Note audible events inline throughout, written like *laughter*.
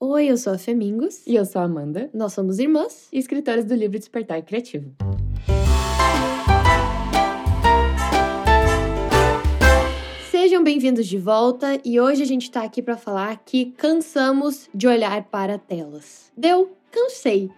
Oi, eu sou a Femingos. E eu sou a Amanda. Nós somos irmãs e escritoras do livro Despertar Criativo. Sejam bem-vindos de volta e hoje a gente tá aqui para falar que cansamos de olhar para telas. Deu? Cansei.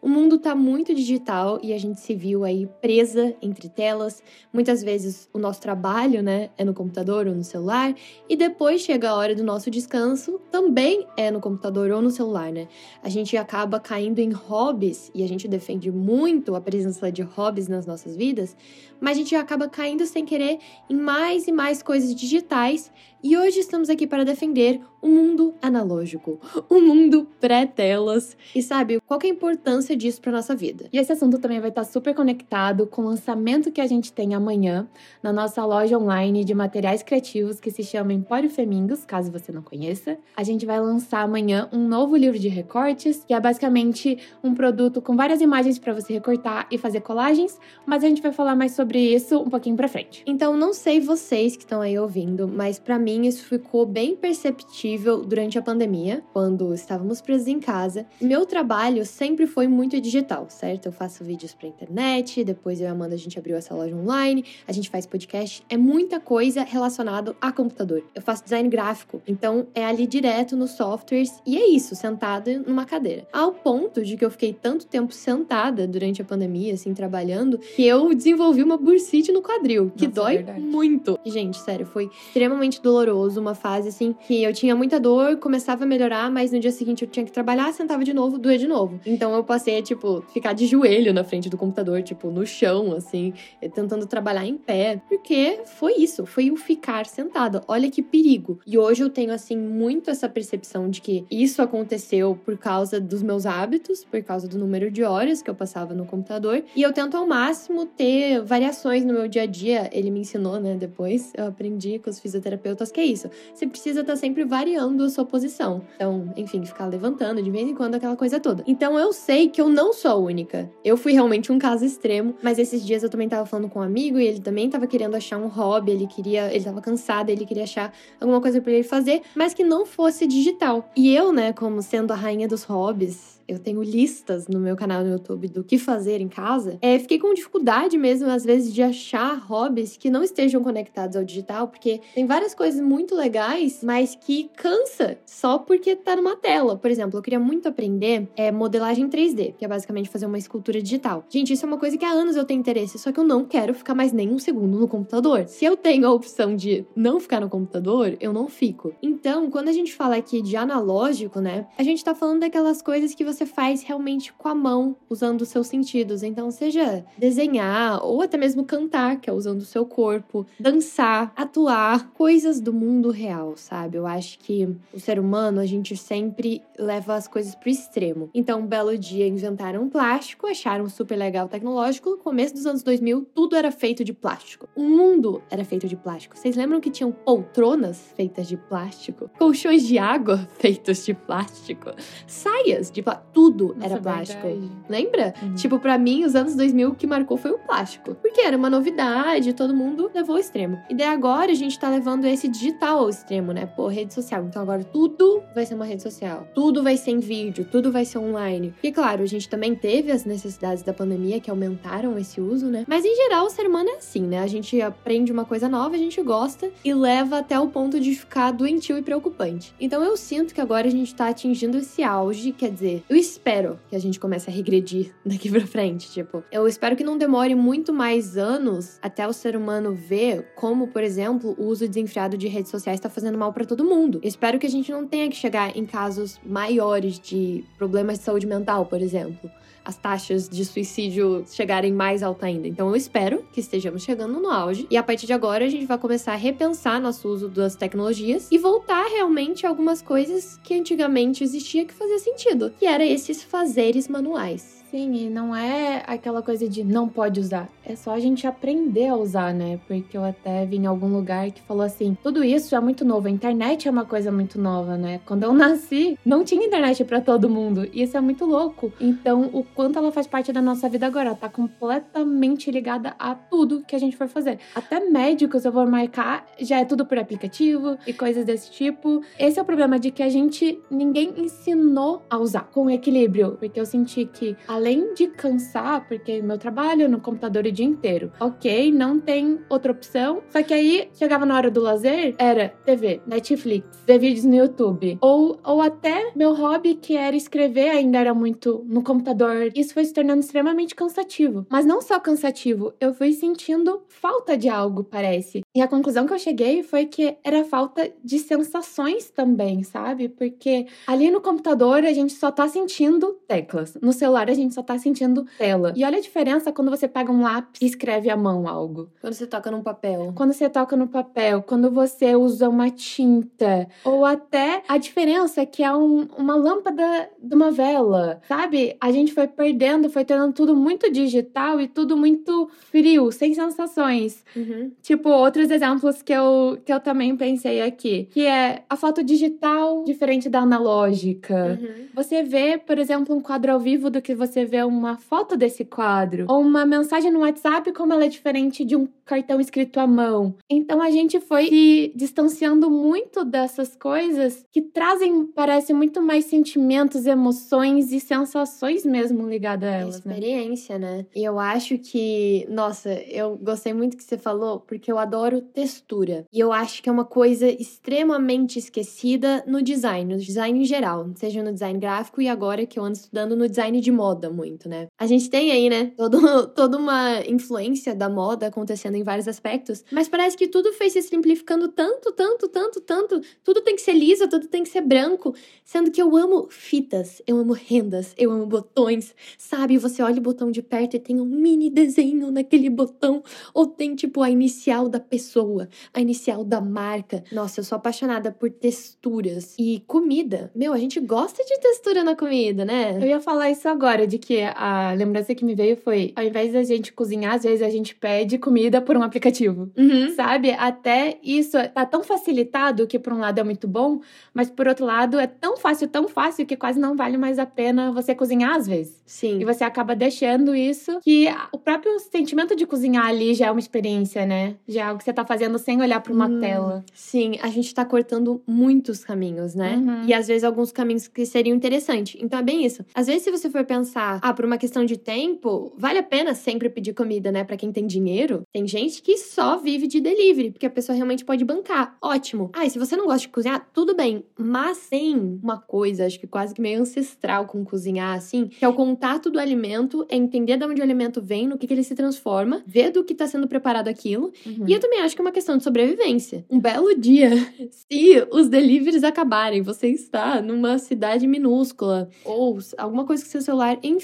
O mundo está muito digital e a gente se viu aí presa entre telas. Muitas vezes o nosso trabalho, né, é no computador ou no celular, e depois chega a hora do nosso descanso, também é no computador ou no celular, né? A gente acaba caindo em hobbies e a gente defende muito a presença de hobbies nas nossas vidas, mas a gente acaba caindo sem querer em mais e mais coisas digitais. E hoje estamos aqui para defender o mundo analógico, o mundo pré-telas. E sabe, qual é a importância disso para nossa vida? E esse assunto também vai estar super conectado com o lançamento que a gente tem amanhã na nossa loja online de materiais criativos que se chama Empório Femingos, caso você não conheça. A gente vai lançar amanhã um novo livro de recortes, que é basicamente um produto com várias imagens para você recortar e fazer colagens, mas a gente vai falar mais sobre isso um pouquinho pra frente. Então, não sei vocês que estão aí ouvindo, mas para mim isso ficou bem perceptível durante a pandemia, quando estávamos presos em casa. Meu trabalho sempre foi muito digital, certo? Eu faço vídeos pra internet, depois eu e a Amanda a gente abriu essa loja online, a gente faz podcast, é muita coisa relacionada a computador. Eu faço design gráfico, então é ali direto nos softwares e é isso, sentada numa cadeira. Ao ponto de que eu fiquei tanto tempo sentada durante a pandemia, assim, trabalhando, que eu desenvolvi uma bursite no quadril, que Nossa, é dói é muito. Gente, sério, foi extremamente doloroso. Uma fase assim que eu tinha muita dor, começava a melhorar, mas no dia seguinte eu tinha que trabalhar, sentava de novo, doer de novo. Então eu passei a, tipo, ficar de joelho na frente do computador, tipo, no chão, assim, tentando trabalhar em pé. Porque foi isso, foi o ficar sentado. Olha que perigo. E hoje eu tenho, assim, muito essa percepção de que isso aconteceu por causa dos meus hábitos, por causa do número de horas que eu passava no computador. E eu tento ao máximo ter variações no meu dia a dia, ele me ensinou, né? Depois eu aprendi com os fisioterapeutas que é isso. Você precisa estar tá sempre variando a sua posição. Então, enfim, ficar levantando de vez em quando aquela coisa toda. Então eu sei que eu não sou única. Eu fui realmente um caso extremo, mas esses dias eu também tava falando com um amigo e ele também tava querendo achar um hobby, ele queria, ele tava cansado, ele queria achar alguma coisa para ele fazer, mas que não fosse digital. E eu, né, como sendo a rainha dos hobbies, eu tenho listas no meu canal no YouTube do que fazer em casa, é, fiquei com dificuldade mesmo, às vezes, de achar hobbies que não estejam conectados ao digital, porque tem várias coisas muito legais, mas que cansa só porque tá numa tela. Por exemplo, eu queria muito aprender é, modelagem 3D, que é basicamente fazer uma escultura digital. Gente, isso é uma coisa que há anos eu tenho interesse, só que eu não quero ficar mais nem um segundo no computador. Se eu tenho a opção de não ficar no computador, eu não fico. Então, quando a gente fala aqui de analógico, né, a gente tá falando daquelas coisas que você você faz realmente com a mão, usando os seus sentidos. Então, seja desenhar ou até mesmo cantar, que é usando o seu corpo, dançar, atuar, coisas do mundo real, sabe? Eu acho que o ser humano, a gente sempre leva as coisas pro extremo. Então, um belo dia inventaram plástico, acharam super legal tecnológico. No começo dos anos 2000, tudo era feito de plástico. O mundo era feito de plástico. Vocês lembram que tinham poltronas feitas de plástico? Colchões de água *laughs* feitos de plástico? Saias de plástico? Tudo Nossa, era plástico. Verdade. Lembra? Uhum. Tipo, para mim, os anos 2000 o que marcou foi o plástico. Porque era uma novidade, todo mundo levou ao extremo. E daí agora a gente tá levando esse digital ao extremo, né? Pô, rede social. Então agora tudo vai ser uma rede social. Tudo vai ser em vídeo, tudo vai ser online. E claro, a gente também teve as necessidades da pandemia que aumentaram esse uso, né? Mas em geral, o ser humano é assim, né? A gente aprende uma coisa nova, a gente gosta e leva até o ponto de ficar doentio e preocupante. Então eu sinto que agora a gente tá atingindo esse auge, quer dizer, eu espero que a gente comece a regredir *laughs* daqui pra frente. Tipo, eu espero que não demore muito mais anos até o ser humano ver como, por exemplo, o uso desenfreado de redes sociais está fazendo mal para todo mundo. Espero que a gente não tenha que chegar em casos maiores de problemas de saúde mental, por exemplo as taxas de suicídio chegarem mais alta ainda. Então eu espero que estejamos chegando no auge e a partir de agora a gente vai começar a repensar nosso uso das tecnologias e voltar realmente a algumas coisas que antigamente existia que fazia sentido, que era esses fazeres manuais. Sim, e não é aquela coisa de não pode usar. É só a gente aprender a usar, né? Porque eu até vi em algum lugar que falou assim: tudo isso é muito novo. A internet é uma coisa muito nova, né? Quando eu *laughs* nasci, não tinha internet para todo mundo. E isso é muito louco. Então, o quanto ela faz parte da nossa vida agora, ela tá completamente ligada a tudo que a gente for fazer. Até médicos eu vou marcar, já é tudo por aplicativo e coisas desse tipo. Esse é o problema de que a gente ninguém ensinou a usar com equilíbrio, porque eu senti que além de cansar, porque meu trabalho no computador o dia inteiro, ok, não tem outra opção. Só que aí chegava na hora do lazer, era TV, Netflix, ver vídeos no YouTube, ou, ou até meu hobby que era escrever ainda era muito no computador. Isso foi se tornando extremamente cansativo. Mas não só cansativo, eu fui sentindo falta de algo, parece. E a conclusão que eu cheguei foi que era falta de sensações também, sabe? Porque ali no computador a gente só tá sentindo teclas. No celular a gente só tá sentindo tela. E olha a diferença quando você pega um lápis e escreve à mão algo. Quando você toca num papel. Quando você toca no papel, quando você usa uma tinta, ou até a diferença que é um, uma lâmpada de uma vela, sabe? A gente foi perdendo, foi tendo tudo muito digital e tudo muito frio, sem sensações. Uhum. Tipo, outros exemplos que eu, que eu também pensei aqui, que é a foto digital diferente da analógica. Uhum. Você vê, por exemplo, um quadro ao vivo do que você vê uma foto desse quadro, ou uma mensagem no WhatsApp, como ela é diferente de um cartão escrito à mão. Então a gente foi se distanciando muito dessas coisas que trazem, parece, muito mais sentimentos, emoções e sensações mesmo ligadas a elas, né? Experiência, né? E eu acho que, nossa, eu gostei muito que você falou, porque eu adoro textura. E eu acho que é uma coisa extremamente esquecida no design, no design em geral, seja no design gráfico e agora que eu ando estudando no design de moda muito, né? A gente tem aí, né, todo, *laughs* toda uma influência da moda acontecendo em vários aspectos, mas parece que tudo foi se simplificando tanto, tanto, tanto, tanto. Tudo tem que ser liso, tudo tem que ser branco, sendo que eu amo fitas, eu amo rendas, eu amo botões, sabe? Você olha o botão de perto e tem um mini desenho naquele botão, ou tem tipo a inicial da pessoa, a inicial da marca. Nossa, eu sou apaixonada por texturas e comida. Meu, a gente gosta de textura na comida, né? Eu ia falar isso agora, de que a lembrança que me veio foi, ao invés da gente cozinhar, às vezes a gente pede comida por um aplicativo. Uhum. Sabe? Até isso tá tão facilitado que por um lado é muito bom, mas por outro lado é tão fácil, tão fácil que quase não vale mais a pena você cozinhar às vezes. Sim. E você acaba deixando isso que o próprio sentimento de cozinhar ali já é uma experiência, né? Já é algo que você tá fazendo sem olhar para uma Hum, tela. Sim, a gente tá cortando muitos caminhos, né? Uhum. E às vezes alguns caminhos que seriam interessantes. Então é bem isso. Às vezes, se você for pensar, ah, por uma questão de tempo, vale a pena sempre pedir comida, né? Pra quem tem dinheiro. Tem gente que só vive de delivery, porque a pessoa realmente pode bancar. Ótimo. Ah, e se você não gosta de cozinhar, tudo bem. Mas tem uma coisa, acho que quase que meio ancestral com cozinhar, assim, que é o contato do alimento, é entender de onde o alimento vem, no que, que ele se transforma, ver do que tá sendo preparado aquilo Uhum. e eu também acho que é uma questão de sobrevivência. Um belo dia, *laughs* se os deliveries acabarem, você está numa cidade minúscula, ou alguma coisa com seu celular, enfim.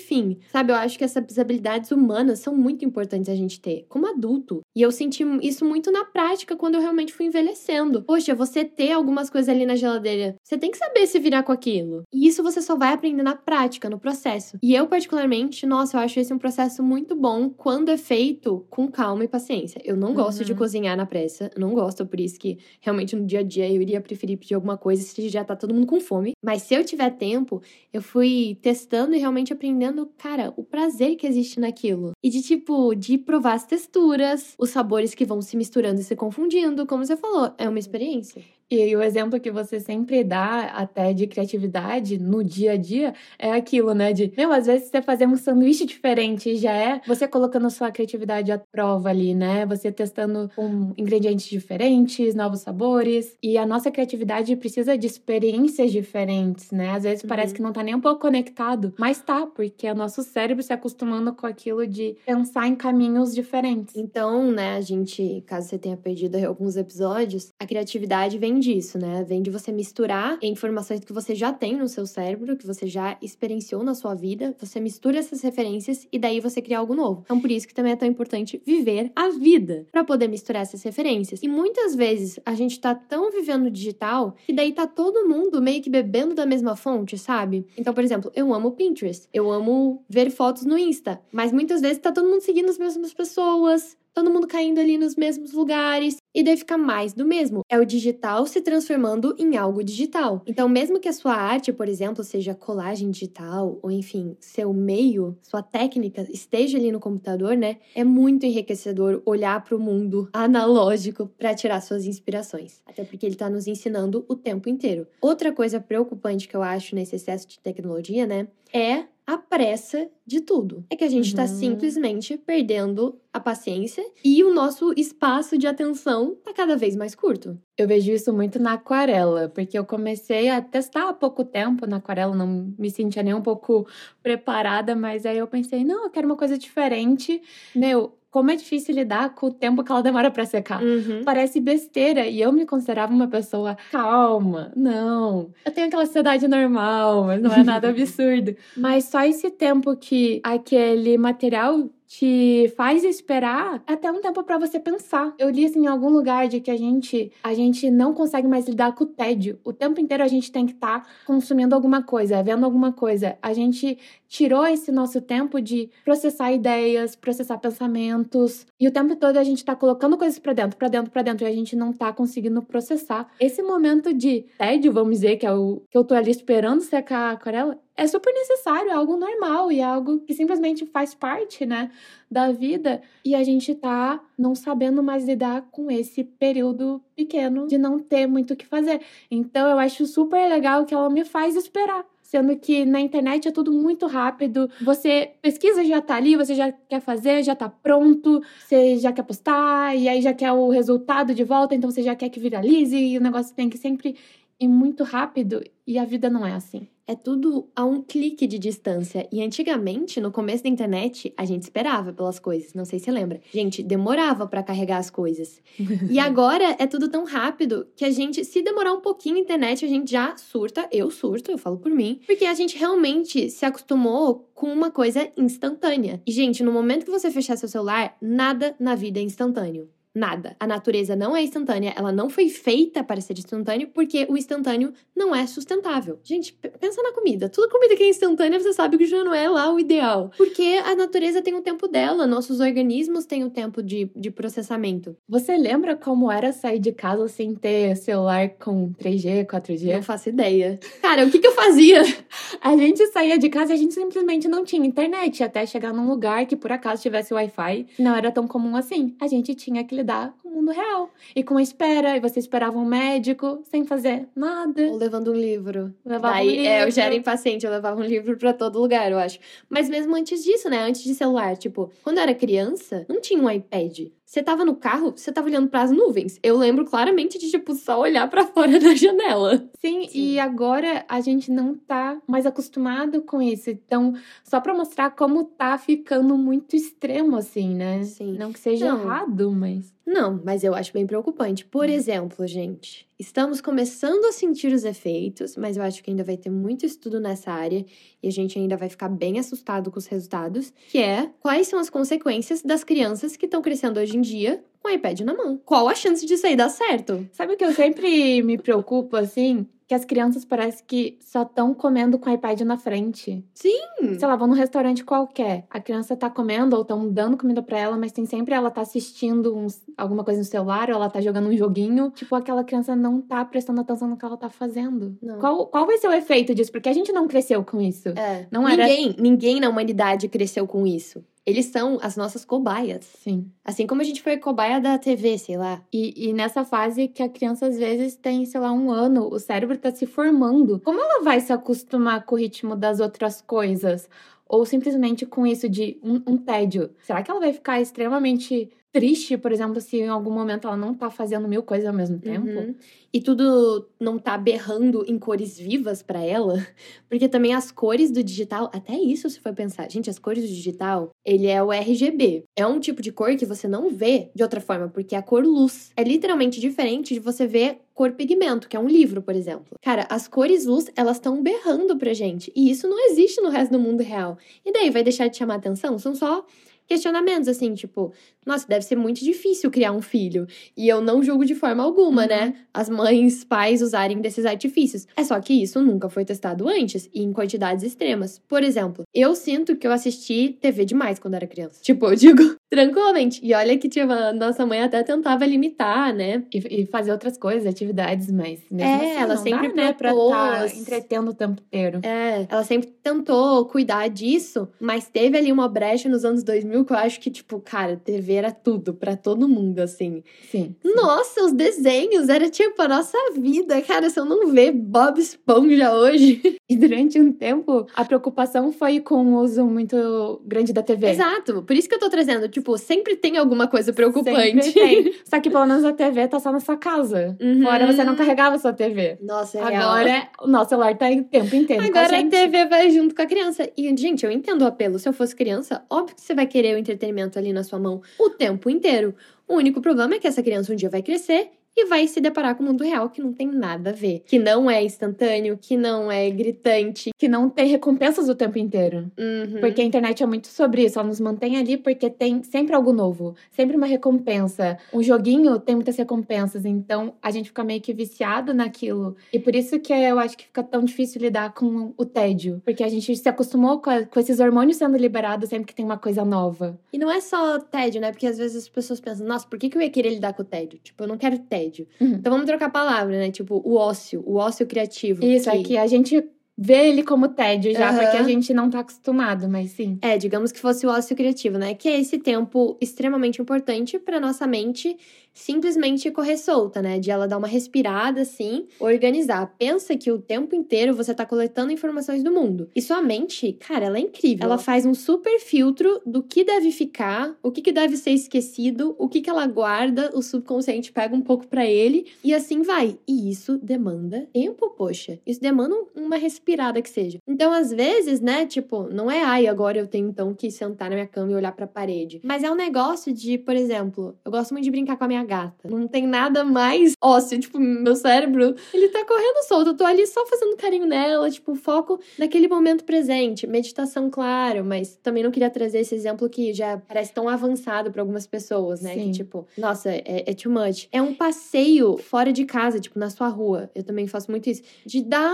Sabe, eu acho que essas habilidades humanas são muito importantes a gente ter, como adulto. E eu senti isso muito na prática quando eu realmente fui envelhecendo. Poxa, você ter algumas coisas ali na geladeira, você tem que saber se virar com aquilo. E isso você só vai aprender na prática, no processo. E eu, particularmente, nossa, eu acho esse um processo muito bom quando é feito com calma e paciência. Eu não gosto de Uhum. cozinhar na pressa, não gosto, por isso que realmente no dia a dia eu iria preferir pedir alguma coisa se já tá todo mundo com fome. Mas se eu tiver tempo, eu fui testando e realmente aprendendo, cara, o prazer que existe naquilo. E de tipo, de provar as texturas, os sabores que vão se misturando e se confundindo, como você falou, é uma experiência. E o exemplo que você sempre dá, até de criatividade no dia a dia, é aquilo, né? De, meu, às vezes você fazer um sanduíche diferente já é você colocando sua criatividade à prova ali, né? Você testando com ingredientes diferentes, novos sabores. E a nossa criatividade precisa de experiências diferentes, né? Às vezes parece Uhum. que não tá nem um pouco conectado, mas tá, porque é o nosso cérebro se acostumando com aquilo de pensar em caminhos diferentes. Então, né, a gente, caso você tenha perdido alguns episódios, a criatividade vem disso, né? Vem de você misturar informações que você já tem no seu cérebro, que você já experienciou na sua vida, você mistura essas referências e daí você cria algo novo. Então, por isso que também é tão importante viver a vida para poder misturar essas referências. E muitas vezes a gente tá tão vivendo digital que daí tá todo mundo meio que bebendo da mesma fonte, sabe? Então, por exemplo, eu amo Pinterest, eu amo ver fotos no Insta, mas muitas vezes tá todo mundo seguindo as mesmas pessoas, todo mundo caindo ali nos mesmos lugares. E daí fica mais do mesmo. É o digital se transformando em algo digital. Então, mesmo que a sua arte, por exemplo, seja colagem digital, ou enfim, seu meio, sua técnica esteja ali no computador, né? É muito enriquecedor olhar para o mundo analógico para tirar suas inspirações. Até porque ele está nos ensinando o tempo inteiro. Outra coisa preocupante que eu acho nesse excesso de tecnologia, né? É a pressa de tudo. É que a gente está uhum. simplesmente perdendo a paciência e o nosso espaço de atenção está cada vez mais curto. Eu vejo isso muito na aquarela, porque eu comecei a testar há pouco tempo na aquarela, não me sentia nem um pouco preparada, mas aí eu pensei, não, eu quero uma coisa diferente. Meu, como é difícil lidar com o tempo que ela demora para secar. Uhum. Parece besteira e eu me considerava uma pessoa calma. Não, eu tenho aquela ansiedade normal, mas não é nada *laughs* absurdo. Mas só esse tempo que aquele material te faz esperar até um tempo para você pensar. Eu li assim em algum lugar de que a gente a gente não consegue mais lidar com o tédio. O tempo inteiro a gente tem que estar tá consumindo alguma coisa, vendo alguma coisa. A gente tirou esse nosso tempo de processar ideias, processar pensamentos, e o tempo todo a gente tá colocando coisas para dentro, para dentro, para dentro e a gente não tá conseguindo processar. Esse momento de tédio, vamos dizer, que é o que eu tô ali esperando secar a aquarela, é super necessário, é algo normal e é algo que simplesmente faz parte, né, da vida. E a gente tá não sabendo mais lidar com esse período pequeno de não ter muito o que fazer. Então eu acho super legal que ela me faz esperar. Sendo que na internet é tudo muito rápido. Você pesquisa, já tá ali, você já quer fazer, já tá pronto, você já quer postar, e aí já quer o resultado de volta, então você já quer que viralize, e o negócio tem que sempre ir muito rápido, e a vida não é assim é tudo a um clique de distância. E antigamente, no começo da internet, a gente esperava pelas coisas. Não sei se lembra. Gente, demorava para carregar as coisas. *laughs* e agora é tudo tão rápido que a gente, se demorar um pouquinho na internet, a gente já surta. Eu surto, eu falo por mim. Porque a gente realmente se acostumou com uma coisa instantânea. E, gente, no momento que você fechar seu celular, nada na vida é instantâneo nada. A natureza não é instantânea, ela não foi feita para ser instantâneo porque o instantâneo não é sustentável. Gente, pensa na comida. Toda comida que é instantânea, você sabe que já não é lá o ideal. Porque a natureza tem o tempo dela, nossos organismos têm o tempo de, de processamento. Você lembra como era sair de casa sem ter celular com 3G, 4G? Não faço ideia. Cara, o que, que eu fazia? *laughs* a gente saía de casa e a gente simplesmente não tinha internet até chegar num lugar que por acaso tivesse Wi-Fi. Não era tão comum assim. A gente tinha que lidar com o mundo real. E com a espera, e você esperava um médico sem fazer nada. Ou levando um livro. Levava Daí, um livro. É, eu já era impaciente, eu levava um livro para todo lugar, eu acho. Mas mesmo antes disso, né? Antes de celular, tipo, quando eu era criança, não tinha um iPad. Você tava no carro, você tava olhando para as nuvens. Eu lembro claramente de, tipo, só olhar para *laughs* fora da janela. Sim, Sim, e agora a gente não tá mais acostumado com isso. Então, só para mostrar como tá ficando muito extremo, assim, né? Sim. Não que seja não. errado, mas. Não, mas eu acho bem preocupante. Por hum. exemplo, gente, estamos começando a sentir os efeitos, mas eu acho que ainda vai ter muito estudo nessa área e a gente ainda vai ficar bem assustado com os resultados, que é quais são as consequências das crianças que estão crescendo hoje em dia com o iPad na mão. Qual a chance disso aí dar certo? Sabe o que eu sempre me preocupo assim? que as crianças parece que só estão comendo com o iPad na frente. Sim! Sei lá, vão num restaurante qualquer. A criança tá comendo ou estão dando comida para ela, mas tem sempre ela tá assistindo uns, alguma coisa no celular ou ela tá jogando um joguinho. Tipo, aquela criança não tá prestando atenção no que ela tá fazendo. Não. Qual, qual vai ser o efeito disso? Porque a gente não cresceu com isso. É. Não era... Ninguém, ninguém na humanidade cresceu com isso. Eles são as nossas cobaias. Sim. Assim como a gente foi cobaia da TV, sei lá. E, e nessa fase que a criança às vezes tem, sei lá, um ano, o cérebro tá se formando. Como ela vai se acostumar com o ritmo das outras coisas? Ou simplesmente com isso de um, um tédio? Será que ela vai ficar extremamente triste, por exemplo, se em algum momento ela não tá fazendo mil coisas ao mesmo tempo. Uhum. E tudo não tá berrando em cores vivas para ela, *laughs* porque também as cores do digital, até isso se for pensar. Gente, as cores do digital, ele é o RGB. É um tipo de cor que você não vê de outra forma, porque é a cor luz. É literalmente diferente de você ver cor pigmento, que é um livro, por exemplo. Cara, as cores luz, elas estão berrando pra gente, e isso não existe no resto do mundo real. E daí vai deixar de chamar atenção? São só questionamentos, assim, tipo, nossa, deve ser muito difícil criar um filho. E eu não julgo de forma alguma, né, uhum. né? As mães, pais usarem desses artifícios. É só que isso nunca foi testado antes e em quantidades extremas. Por exemplo, eu sinto que eu assisti TV demais quando era criança. *laughs* Tipo, eu digo *laughs* tranquilamente. E olha que tipo, a nossa mãe até tentava limitar, né? E, e fazer outras coisas, atividades, mas mesmo é, assim, ela sempre dá, né, pra estar tá entretendo o tempo inteiro. É, ela sempre tentou cuidar disso, mas teve ali uma brecha nos anos 2000 que eu acho que, tipo, cara, TV era tudo para todo mundo, assim. Sim, sim, Nossa, os desenhos era tipo a nossa vida. Cara, se eu não ver Bob Esponja hoje. *laughs* E durante um tempo, a preocupação foi com o uso muito grande da TV. Exato. Por isso que eu tô trazendo, tipo, sempre tem alguma coisa preocupante. Sempre tem. Só que pelo menos a TV tá só na sua casa. Uhum. Fora você não carregava a sua TV. Nossa, é Agora real. o nosso celular tá o tempo inteiro. Agora a, a, TV vai junto com a criança. E, gente, eu entendo o apelo. Se eu fosse criança, óbvio que você vai querer o entretenimento ali na sua mão o tempo inteiro. O único problema é que essa criança um dia vai crescer e vai se deparar com o mundo real que não tem nada a ver, que não é instantâneo, que não é gritante, que não tem recompensas o tempo inteiro. Uhum. Porque a internet é muito sobre isso, ela nos mantém ali porque tem sempre algo novo, sempre uma recompensa. O joguinho tem muitas recompensas, então a gente fica meio que viciado naquilo. E por isso que eu acho que fica tão difícil lidar com o tédio, porque a gente se acostumou com, a, com esses hormônios sendo liberados sempre que tem uma coisa nova. E não é só tédio, né? Porque às vezes as pessoas pensam, nossa, por que, que eu ia querer lidar com o tédio? Tipo, eu não quero tédio tédio. Uhum. Então vamos trocar a palavra, né? Tipo, o ócio, o ócio criativo. Isso, que... é que a gente vê ele como tédio já, uhum. porque a gente não tá acostumado, mas sim. É, digamos que fosse o ócio criativo, né? Que é esse tempo extremamente importante para nossa mente simplesmente correr solta, né? De ela dar uma respirada assim, organizar. Pensa que o tempo inteiro você tá coletando informações do mundo. E sua mente, cara, ela é incrível. Ela faz um super filtro do que deve ficar, o que, que deve ser esquecido, o que, que ela guarda, o subconsciente pega um pouco para ele e assim vai. E isso demanda tempo, poxa. Isso demanda uma respirada que seja. Então, às vezes, né, tipo, não é ai, agora eu tenho então que sentar na minha cama e olhar para a parede. Mas é um negócio de, por exemplo, eu gosto muito de brincar com a minha gata. Não tem nada mais ósseo. Tipo, meu cérebro, ele tá correndo solto. Eu tô ali só fazendo carinho nela, tipo, foco naquele momento presente. Meditação, claro, mas também não queria trazer esse exemplo que já parece tão avançado para algumas pessoas, né? Sim. Que, tipo, nossa, é, é too much. É um passeio fora de casa, tipo, na sua rua. Eu também faço muito isso. De dar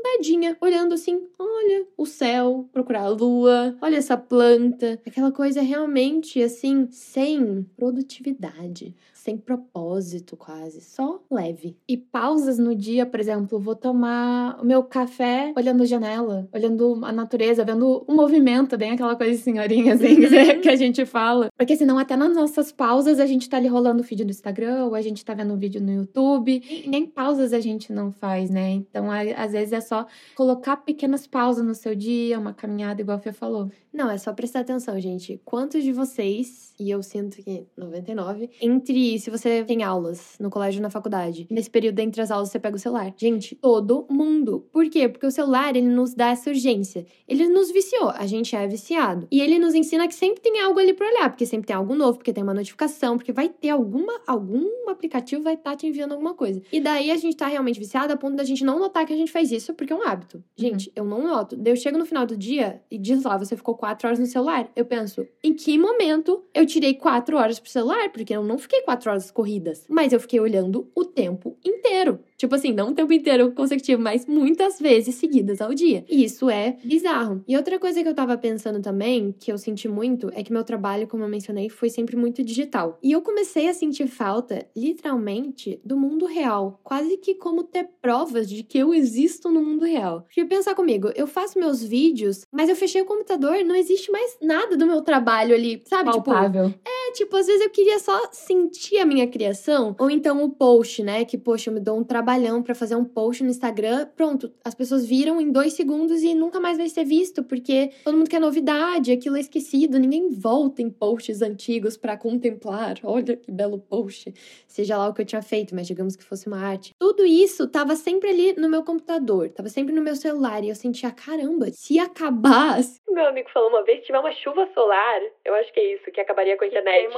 andadinha, olhando assim, olha o céu, procurar a lua, olha essa planta. Aquela coisa realmente assim, sem produtividade sem propósito quase, só leve. E pausas no dia, por exemplo, vou tomar o meu café olhando a janela, olhando a natureza, vendo o movimento, bem aquela coisa senhorinha assim uhum. que a gente fala. Porque senão até nas nossas pausas a gente tá ali rolando o vídeo no Instagram, ou a gente tá vendo um vídeo no YouTube, e nem pausas a gente não faz, né? Então, às vezes é só colocar pequenas pausas no seu dia, uma caminhada, igual a Fê falou. Não, é só prestar atenção, gente. Quantos de vocês, e eu sinto que 99, entre se você tem aulas no colégio ou na faculdade, nesse período entre as aulas você pega o celular. Gente, todo mundo. Por quê? Porque o celular, ele nos dá essa urgência. Ele nos viciou, a gente é viciado. E ele nos ensina que sempre tem algo ali pra olhar, porque sempre tem algo novo, porque tem uma notificação, porque vai ter alguma, algum aplicativo vai estar tá te enviando alguma coisa. E daí a gente tá realmente viciado a ponto da gente não notar que a gente faz isso, porque é um hábito. Gente, uhum. eu não noto. Daí eu chego no final do dia e diz lá, você ficou quatro horas no celular. Eu penso, em que momento eu tirei quatro horas pro celular? Porque eu não fiquei quatro horas corridas, mas eu fiquei olhando o tempo inteiro. Tipo assim, não o tempo inteiro consecutivo, mas muitas vezes seguidas ao dia. E isso é bizarro. E outra coisa que eu tava pensando também, que eu senti muito, é que meu trabalho, como eu mencionei, foi sempre muito digital. E eu comecei a sentir falta, literalmente, do mundo real. Quase que como ter provas de que eu existo no mundo real. Porque pensar comigo, eu faço meus vídeos, mas eu fechei o computador, não existe mais nada do meu trabalho ali, sabe? Tipo, Palpável. Tipo, é, tipo, às vezes eu queria só sentir a minha criação. Ou então o post, né? Que, poxa, eu me dou um trabalho trabalhão para fazer um post no Instagram, pronto, as pessoas viram em dois segundos e nunca mais vai ser visto, porque todo mundo quer novidade, aquilo é esquecido, ninguém volta em posts antigos para contemplar. *laughs* Olha que belo post, seja lá o que eu tinha feito, mas digamos que fosse uma arte. Tudo isso tava sempre ali no meu computador, tava sempre no meu celular e eu sentia, caramba, se acabasse. *laughs* Meu amigo falou uma vez, se tiver uma chuva solar, eu acho que é isso que acabaria com a internet.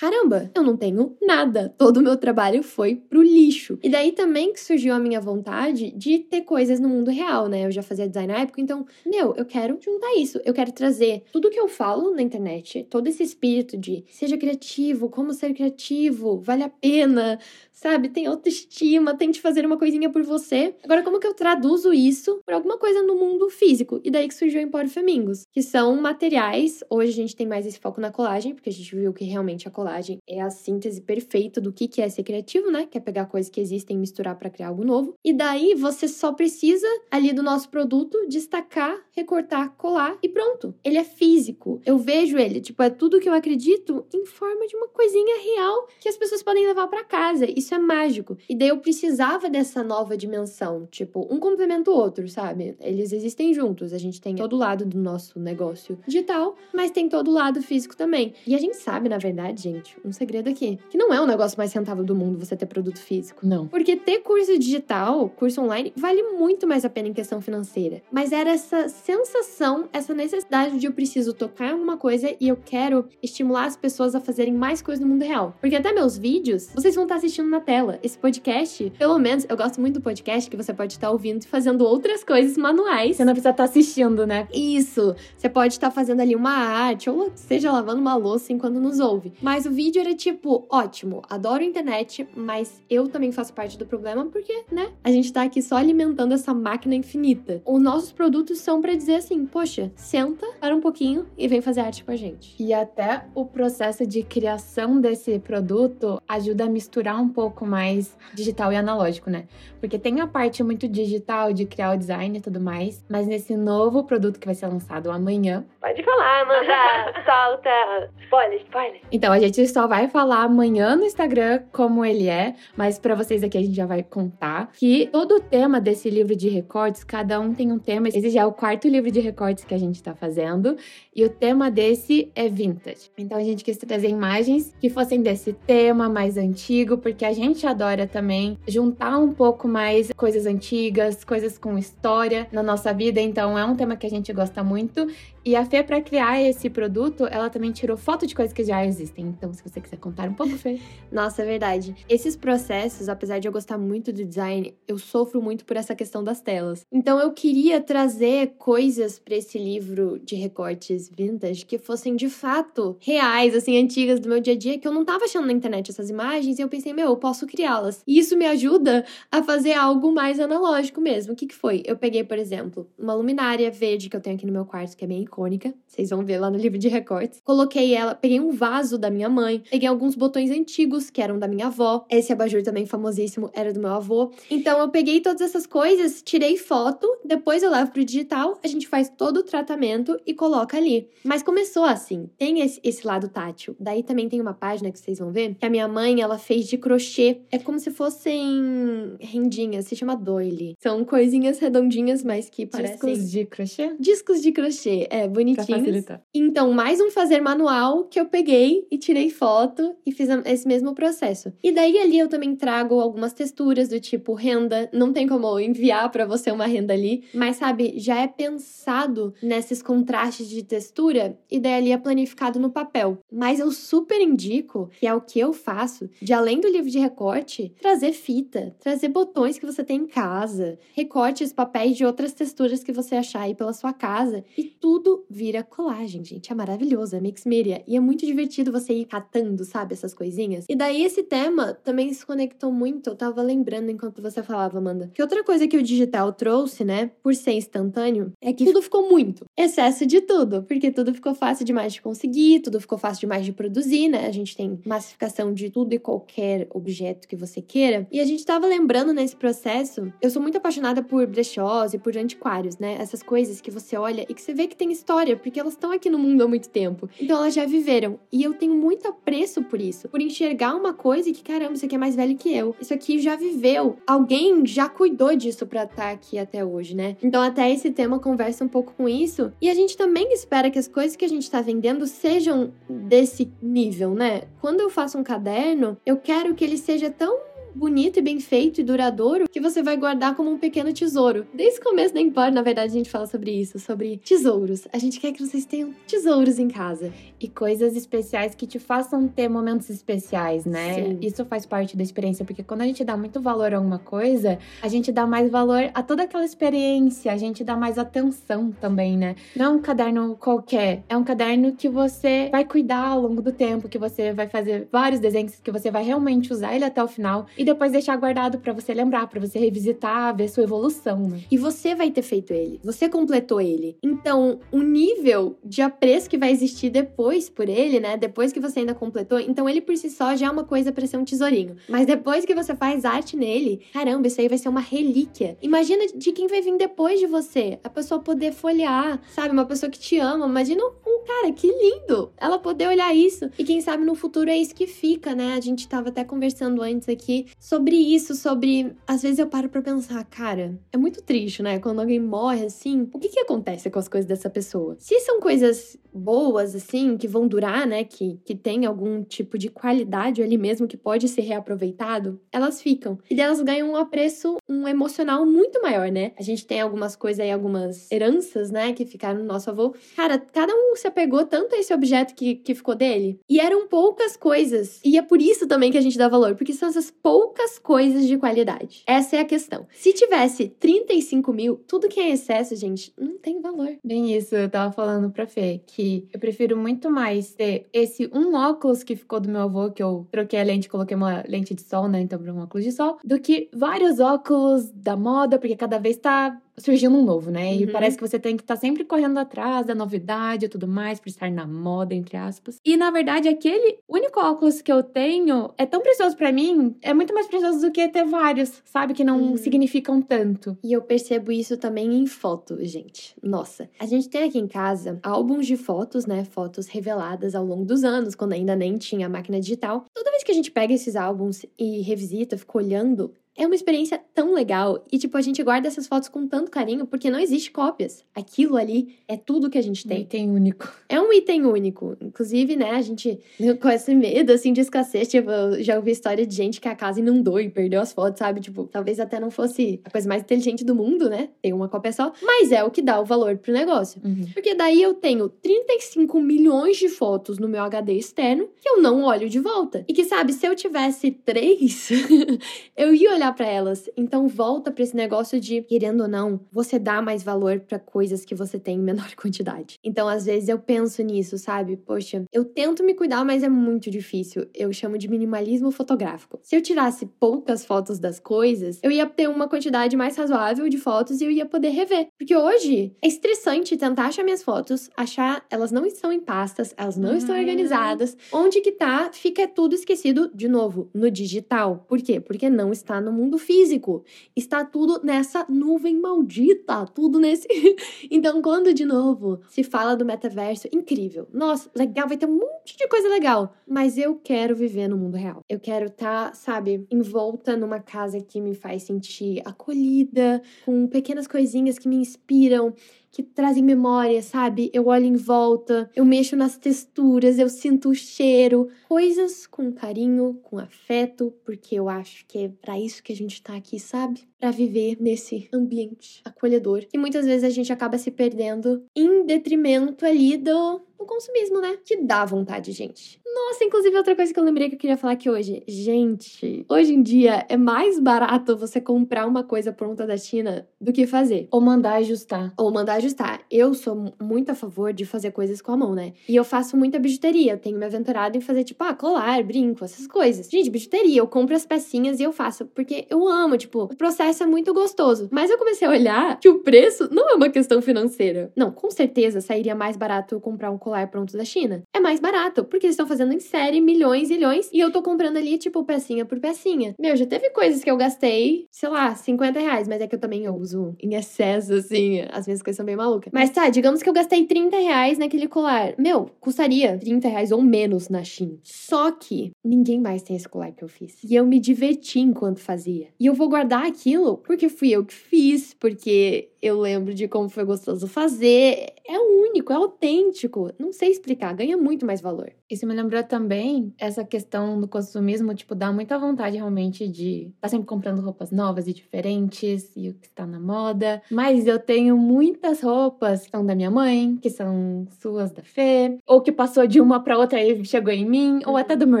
Caramba, eu não tenho nada. Todo o meu trabalho foi pro lixo. E daí também que surgiu a minha vontade de ter coisas no mundo real, né? Eu já fazia design na época, então, meu, eu quero juntar isso. Eu quero trazer tudo que eu falo na internet, todo esse espírito de seja criativo, como ser criativo, vale a pena, sabe? Tem autoestima, tente fazer uma coisinha por você. Agora, como que eu traduzo isso para alguma coisa no mundo físico? E daí que surgiu o Empório Femingos, que são materiais. Hoje a gente tem mais esse foco na colagem, porque a gente viu que realmente a colagem é a síntese perfeita do que é ser criativo, né? Que é pegar coisas que existem e misturar para criar algo novo. E daí você só precisa ali do nosso produto destacar, recortar, colar e pronto. Ele é físico. Eu vejo ele, tipo, é tudo que eu acredito em forma de uma coisinha real que as pessoas podem levar para casa. Isso é mágico. E daí eu precisava dessa nova dimensão, tipo, um complementa o outro, sabe? Eles existem juntos. A gente tem todo lado do nosso negócio digital, mas tem todo lado físico também. E a gente sabe, na verdade, gente, um segredo aqui, que não é o negócio mais rentável do mundo você ter produto físico. Não. Porque ter curso digital, curso online, vale muito mais a pena em questão financeira. Mas era essa sensação, essa necessidade de eu preciso tocar em alguma coisa e eu quero estimular as pessoas a fazerem mais coisas no mundo real. Porque até meus vídeos, vocês vão estar assistindo na tela. Esse podcast, pelo menos, eu gosto muito do podcast que você pode estar ouvindo e fazendo outras coisas manuais. Você não precisa estar assistindo, né? Isso. Você pode estar fazendo ali uma arte ou seja lavando uma louça enquanto nos ouve. Mas o vídeo era tipo, ótimo, adoro a internet, mas eu também faço parte do problema porque, né, a gente tá aqui só alimentando essa máquina infinita. Os nossos produtos são para dizer assim, poxa, senta, para um pouquinho e vem fazer arte com a gente. E até o processo de criação desse produto ajuda a misturar um pouco mais digital e analógico, né? Porque tem a parte muito digital de criar o design e tudo mais, mas nesse novo produto que vai ser lançado amanhã. Pode falar, Amanda! *laughs* Solta! Spoiler, spoiler! Então, a gente só vai falar amanhã no Instagram como ele é, mas para vocês aqui a gente já vai contar que todo o tema desse livro de recortes, cada um tem um tema. Esse já é o quarto livro de recortes que a gente tá fazendo, e o tema desse é vintage. Então, a gente quis trazer imagens que fossem desse tema mais antigo, porque a gente adora também juntar um pouco mais coisas antigas, coisas com história na nossa vida. Então, é um tema que a gente gosta muito. E a Fê, para criar esse produto, ela também tirou foto de coisas que já existem. Então, se você quiser contar um pouco, Fê. *laughs* Nossa, é verdade. Esses processos, apesar de eu gostar muito do design, eu sofro muito por essa questão das telas. Então, eu queria trazer coisas para esse livro de recortes vintage que fossem de fato reais, assim, antigas do meu dia a dia, que eu não tava achando na internet essas imagens. E eu pensei, meu, eu posso criá-las. E isso me ajuda a fazer algo mais analógico mesmo. O que, que foi? Eu peguei, por exemplo, uma luminária verde que eu tenho aqui no meu quarto, que é bem icônica. Vocês vão ver lá no livro de recortes. Coloquei ela, peguei um vaso da minha mãe, peguei alguns botões antigos que eram da minha avó. Esse abajur também famosíssimo era do meu avô. Então eu peguei todas essas coisas, tirei foto, depois eu levo pro digital, a gente faz todo o tratamento e coloca ali. Mas começou assim, tem esse, esse lado tátil. Daí também tem uma página que vocês vão ver, que a minha mãe, ela fez de crochê. É como se fossem rendinhas, se chama doile. São coisinhas redondinhas, mas que parecem... Discos de crochê? Discos de crochê, é, Pra bonitinhos. facilitar. Então, mais um fazer manual que eu peguei e tirei foto e fiz esse mesmo processo. E daí ali eu também trago algumas texturas do tipo renda, não tem como enviar para você uma renda ali, mas sabe, já é pensado nesses contrastes de textura e daí ali é planificado no papel. Mas eu super indico, que é o que eu faço, de além do livro de recorte, trazer fita, trazer botões que você tem em casa, recortes, papéis de outras texturas que você achar aí pela sua casa e tudo vira colagem, gente. É maravilhoso, é mix media. E é muito divertido você ir catando, sabe, essas coisinhas. E daí esse tema também se conectou muito. Eu tava lembrando enquanto você falava, Amanda. Que outra coisa que o digital trouxe, né, por ser instantâneo, é que tudo ficou muito. Excesso de tudo. Porque tudo ficou fácil demais de conseguir, tudo ficou fácil demais de produzir, né? A gente tem massificação de tudo e qualquer objeto que você queira. E a gente tava lembrando nesse processo, eu sou muito apaixonada por brechós e por antiquários, né? Essas coisas que você olha e que você vê que tem história, porque elas estão aqui no mundo há muito tempo. Então elas já viveram. E eu tenho muito apreço por isso, por enxergar uma coisa e que, caramba, isso aqui é mais velho que eu. Isso aqui já viveu. Alguém já cuidou disso pra estar tá aqui até hoje, né? Então até esse tema conversa um pouco com isso. E a gente também espera que as coisas que a gente tá vendendo sejam desse nível, né? Quando eu faço um caderno, eu quero que ele seja tão bonito e bem feito e duradouro que você vai guardar como um pequeno tesouro. Desde o começo da Empor, na verdade, a gente fala sobre isso, sobre tesouros. A gente quer que vocês tenham tesouros em casa. E coisas especiais que te façam ter momentos especiais, né? Sim. Isso faz parte da experiência, porque quando a gente dá muito valor a alguma coisa, a gente dá mais valor a toda aquela experiência, a gente dá mais atenção também, né? Não é um caderno qualquer, é um caderno que você vai cuidar ao longo do tempo, que você vai fazer vários desenhos, que você vai realmente usar ele até o final e depois deixar guardado para você lembrar, para você revisitar, ver sua evolução. Né? E você vai ter feito ele, você completou ele. Então, o nível de apreço que vai existir depois por ele, né? Depois que você ainda completou, então ele por si só já é uma coisa para ser um tesourinho. Mas depois que você faz arte nele, caramba, isso aí vai ser uma relíquia. Imagina de quem vai vir depois de você, a pessoa poder folhear, sabe? Uma pessoa que te ama. Imagina cara, que lindo! Ela poder olhar isso. E quem sabe no futuro é isso que fica, né? A gente tava até conversando antes aqui sobre isso, sobre. Às vezes eu paro pra pensar, cara, é muito triste, né? Quando alguém morre assim, o que que acontece com as coisas dessa pessoa? Se são coisas boas, assim, que vão durar, né? Que, que tem algum tipo de qualidade ali mesmo que pode ser reaproveitado, elas ficam. E delas ganham um apreço, um emocional muito maior, né? A gente tem algumas coisas aí, algumas heranças, né? Que ficaram no nosso avô. Cara, cada um se apegou tanto a esse objeto que, que ficou dele. E eram poucas coisas. E é por isso também que a gente dá valor, porque são essas poucas coisas de qualidade. Essa é a questão. Se tivesse 35 mil, tudo que é excesso, gente, não tem valor. Bem isso, eu tava falando pra Fê, que eu prefiro muito mais ter esse um óculos que ficou do meu avô, que eu troquei a lente, coloquei uma lente de sol, né? Então, para um óculos de sol, do que vários óculos da moda, porque cada vez tá surgindo um novo, né? E uhum. parece que você tem que estar tá sempre correndo atrás da novidade e tudo mais, para estar na moda, entre aspas. E na verdade, aquele único óculos que eu tenho é tão precioso para mim, é muito mais precioso do que ter vários, sabe? Que não uhum. significam tanto. E eu percebo isso também em foto, gente. Nossa, a gente tem aqui em casa álbuns de fotos, né? Fotos reveladas ao longo dos anos, quando ainda nem tinha máquina digital. Toda vez que a gente pega esses álbuns e revisita, fica olhando, é uma experiência tão legal e, tipo, a gente guarda essas fotos com tanto carinho porque não existe cópias. Aquilo ali é tudo que a gente tem. Um item único. É um item único. Inclusive, né, a gente *laughs* com esse medo, assim, de escassez. Tipo, eu já ouvi história de gente que a casa inundou e perdeu as fotos, sabe? Tipo, talvez até não fosse a coisa mais inteligente do mundo, né? Ter uma cópia só. Mas é o que dá o valor pro negócio. Uhum. Porque daí eu tenho 35 milhões de fotos no meu HD externo que eu não olho de volta. E que, sabe, se eu tivesse três, *laughs* eu ia olhar olhar para elas. Então volta para esse negócio de, querendo ou não, você dá mais valor para coisas que você tem em menor *laughs* quantidade. Então às vezes eu penso nisso, sabe? Poxa, eu tento me cuidar, mas é muito difícil. Eu chamo de minimalismo fotográfico. Se eu tirasse poucas fotos das coisas, eu ia ter uma quantidade mais razoável de fotos e eu ia poder rever. Porque hoje é estressante tentar achar minhas fotos, achar elas não estão em pastas, elas não uhum. estão organizadas. Onde que tá, fica tudo esquecido de novo no digital. Por quê? Porque não está no no mundo físico. Está tudo nessa nuvem maldita, tudo nesse. *laughs* então, quando de novo se fala do metaverso, incrível. Nossa, legal, vai ter um monte de coisa legal. Mas eu quero viver no mundo real. Eu quero estar, tá, sabe, envolta numa casa que me faz sentir acolhida, com pequenas coisinhas que me inspiram que trazem memória, sabe? Eu olho em volta, eu mexo nas texturas, eu sinto o cheiro, coisas com carinho, com afeto, porque eu acho que é para isso que a gente tá aqui, sabe? Para viver nesse ambiente acolhedor. E muitas vezes a gente acaba se perdendo em detrimento ali do o consumismo, né? Que dá vontade, gente. Nossa, inclusive outra coisa que eu lembrei que eu queria falar aqui hoje. Gente, hoje em dia é mais barato você comprar uma coisa pronta da China do que fazer. Ou mandar ajustar. Ou mandar ajustar. Eu sou muito a favor de fazer coisas com a mão, né? E eu faço muita bijuteria. Eu tenho me aventurado em fazer, tipo, ah, colar, brinco, essas coisas. Gente, bijuteria, eu compro as pecinhas e eu faço. Porque eu amo, tipo, o processo é muito gostoso. Mas eu comecei a olhar que o preço não é uma questão financeira. Não, com certeza sairia mais barato comprar um colar colar pronto da China. É mais barato, porque eles estão fazendo em série milhões e milhões, e eu tô comprando ali, tipo, pecinha por pecinha. Meu, já teve coisas que eu gastei, sei lá, 50 reais, mas é que eu também uso em excesso, assim, as minhas coisas são bem malucas. Mas tá, digamos que eu gastei 30 reais naquele colar. Meu, custaria 30 reais ou menos na China. Só que ninguém mais tem esse colar que eu fiz. E eu me diverti enquanto fazia. E eu vou guardar aquilo porque fui eu que fiz, porque eu lembro de como foi gostoso fazer. É único, é autêntico. Não sei explicar, ganha muito mais valor. Isso me lembrou também essa questão do consumismo, tipo, dá muita vontade realmente de estar tá sempre comprando roupas novas e diferentes e o que está na moda. Mas eu tenho muitas roupas que são da minha mãe, que são suas da Fê, ou que passou de uma para outra e chegou em mim, ou até do meu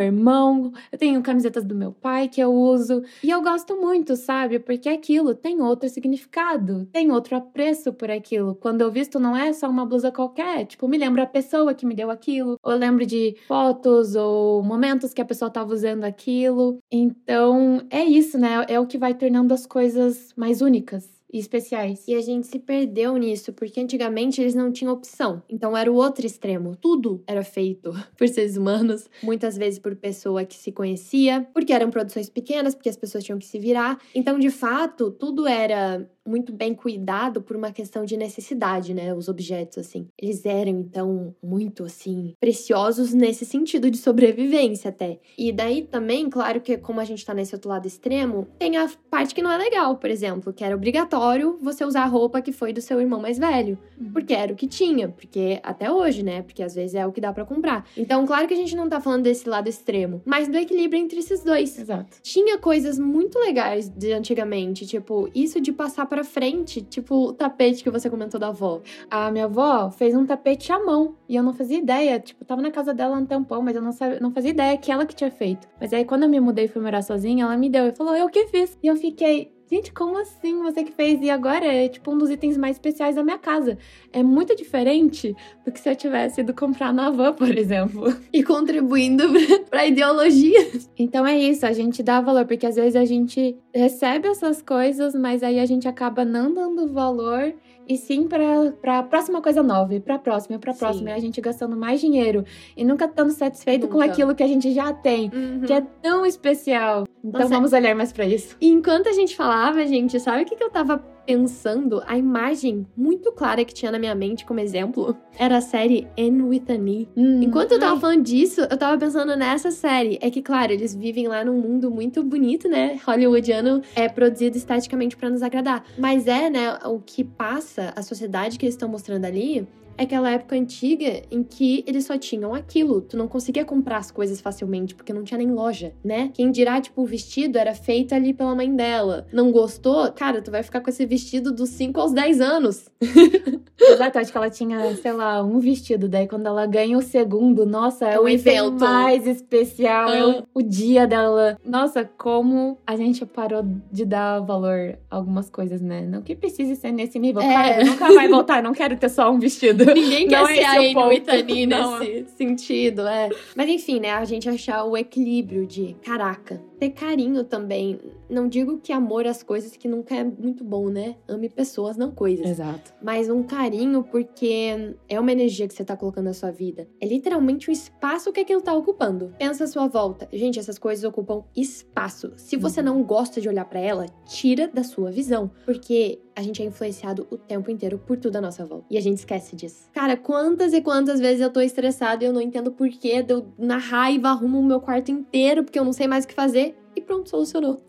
irmão. Eu tenho camisetas do meu pai que eu uso. E eu gosto muito, sabe? Porque aquilo tem outro significado, tem outro outro apreço por aquilo. Quando eu visto, não é só uma blusa qualquer. Tipo, me lembro a pessoa que me deu aquilo. Ou lembro de fotos ou momentos que a pessoa estava usando aquilo. Então, é isso, né? É o que vai tornando as coisas mais únicas e especiais. E a gente se perdeu nisso, porque antigamente eles não tinham opção. Então era o outro extremo. Tudo era feito *laughs* por seres humanos, muitas vezes por pessoa que se conhecia, porque eram produções pequenas, porque as pessoas tinham que se virar. Então, de fato, tudo era muito bem cuidado por uma questão de necessidade, né? Os objetos, assim. Eles eram, então, muito, assim, preciosos nesse sentido de sobrevivência até. E daí também, claro que como a gente tá nesse outro lado extremo, tem a parte que não é legal, por exemplo, que era obrigatório você usar a roupa que foi do seu irmão mais velho. Uhum. Porque era o que tinha, porque até hoje, né? Porque às vezes é o que dá para comprar. Então, claro que a gente não tá falando desse lado extremo, mas do equilíbrio entre esses dois. Exato. Tinha coisas muito legais de antigamente, tipo, isso de passar pra frente, tipo o tapete que você comentou da avó. A minha avó fez um tapete à mão e eu não fazia ideia. Tipo, tava na casa dela um tempão, mas eu não, sabia, não fazia ideia que ela que tinha feito. Mas aí quando eu me mudei e fui morar sozinha, ela me deu e falou: Eu que fiz. E eu fiquei, gente, como assim você que fez? E agora é tipo um dos itens mais especiais da minha casa. É muito diferente do que se eu tivesse ido comprar na van, por exemplo. E contribuindo *laughs* pra ideologia. Então é isso, a gente dá valor, porque às vezes a gente recebe essas coisas, mas aí a gente acaba não dando valor e sim para a próxima coisa nova, para a próxima, para a próxima, e a gente gastando mais dinheiro e nunca estando satisfeito nunca. com aquilo que a gente já tem, uhum. que é tão especial. Então Nossa, vamos olhar mais para isso. E enquanto a gente falava, gente, sabe o que, que eu tava pensando? A imagem muito clara que tinha na minha mente como exemplo era a série Anne with an E. Hum, enquanto eu tava ai. falando disso, eu tava pensando nessa série. É que, claro, eles vivem lá num mundo muito bonito, né? Hollywoodiano é produzido esteticamente para nos agradar. Mas é, né, o que passa, a sociedade que eles estão mostrando ali aquela época antiga em que eles só tinham aquilo. Tu não conseguia comprar as coisas facilmente, porque não tinha nem loja, né? Quem dirá, tipo, o vestido era feito ali pela mãe dela. Não gostou? Cara, tu vai ficar com esse vestido dos 5 aos 10 anos. *laughs* Exato, acho que ela tinha, sei lá, um vestido. Daí quando ela ganha o segundo, nossa, é, é o evento mais especial. É o, o dia dela. Nossa, como a gente parou de dar valor a algumas coisas, né? Não que precise ser nesse nível. É. Cara, nunca vai voltar, não quero ter só um vestido. Ninguém quer não ser a Amy Whitney nesse sentido, é. Mas enfim, né? A gente achar o equilíbrio de, caraca, ter carinho também. Não digo que amor às coisas que nunca é muito bom, né? Ame pessoas, não coisas. Exato. Mas um carinho porque é uma energia que você tá colocando na sua vida. É literalmente um espaço que aquilo tá ocupando. Pensa à sua volta. Gente, essas coisas ocupam espaço. Se você uhum. não gosta de olhar para ela, tira da sua visão. Porque a gente é influenciado o tempo inteiro por tudo à nossa volta. E a gente esquece disso. Cara, quantas e quantas vezes eu tô estressada e eu não entendo porquê, eu na raiva arrumo o meu quarto inteiro porque eu não sei mais o que fazer e pronto, solucionou.